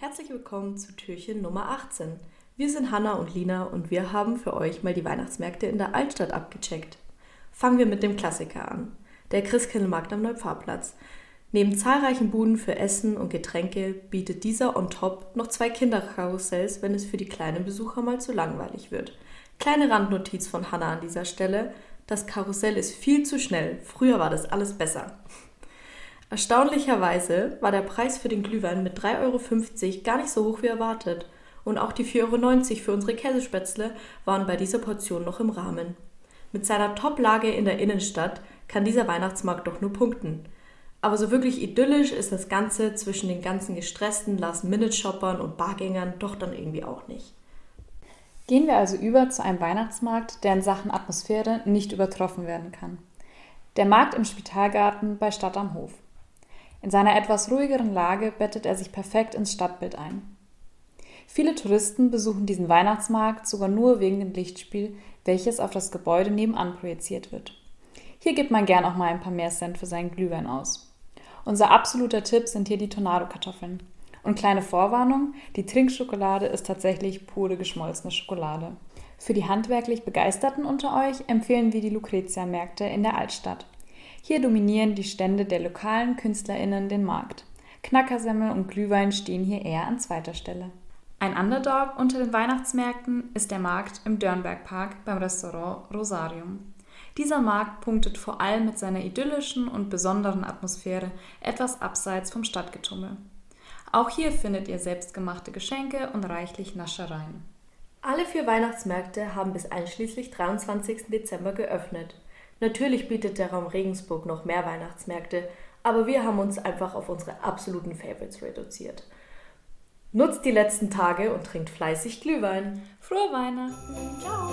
Herzlich willkommen zu Türchen Nummer 18. Wir sind Hanna und Lina und wir haben für euch mal die Weihnachtsmärkte in der Altstadt abgecheckt. Fangen wir mit dem Klassiker an. Der Christkindlmarkt am Neupfarrplatz. Neben zahlreichen Buden für Essen und Getränke bietet dieser on top noch zwei Kinderkarussells, wenn es für die kleinen Besucher mal zu langweilig wird. Kleine Randnotiz von Hanna an dieser Stelle. Das Karussell ist viel zu schnell. Früher war das alles besser. Erstaunlicherweise war der Preis für den Glühwein mit 3,50 Euro gar nicht so hoch wie erwartet. Und auch die 4,90 Euro für unsere Käsespätzle waren bei dieser Portion noch im Rahmen. Mit seiner Top-Lage in der Innenstadt kann dieser Weihnachtsmarkt doch nur punkten. Aber so wirklich idyllisch ist das Ganze zwischen den ganzen gestressten Last-Minute-Shoppern und Bargängern doch dann irgendwie auch nicht. Gehen wir also über zu einem Weihnachtsmarkt, der in Sachen Atmosphäre nicht übertroffen werden kann. Der Markt im Spitalgarten bei Stadt am Hof. In seiner etwas ruhigeren Lage bettet er sich perfekt ins Stadtbild ein. Viele Touristen besuchen diesen Weihnachtsmarkt sogar nur wegen dem Lichtspiel, welches auf das Gebäude nebenan projiziert wird. Hier gibt man gern auch mal ein paar mehr Cent für seinen Glühwein aus. Unser absoluter Tipp sind hier die Tornado-Kartoffeln. Und kleine Vorwarnung, die Trinkschokolade ist tatsächlich pure geschmolzene Schokolade. Für die handwerklich Begeisterten unter euch empfehlen wir die Lucretia-Märkte in der Altstadt. Hier dominieren die Stände der lokalen KünstlerInnen den Markt. Knackersemmel und Glühwein stehen hier eher an zweiter Stelle. Ein Underdog unter den Weihnachtsmärkten ist der Markt im Dörnbergpark beim Restaurant Rosarium. Dieser Markt punktet vor allem mit seiner idyllischen und besonderen Atmosphäre etwas abseits vom Stadtgetummel. Auch hier findet ihr selbstgemachte Geschenke und reichlich Naschereien. Alle vier Weihnachtsmärkte haben bis einschließlich 23. Dezember geöffnet. Natürlich bietet der Raum Regensburg noch mehr Weihnachtsmärkte, aber wir haben uns einfach auf unsere absoluten Favorites reduziert. Nutzt die letzten Tage und trinkt fleißig Glühwein. Frohe Weihnachten. Ciao.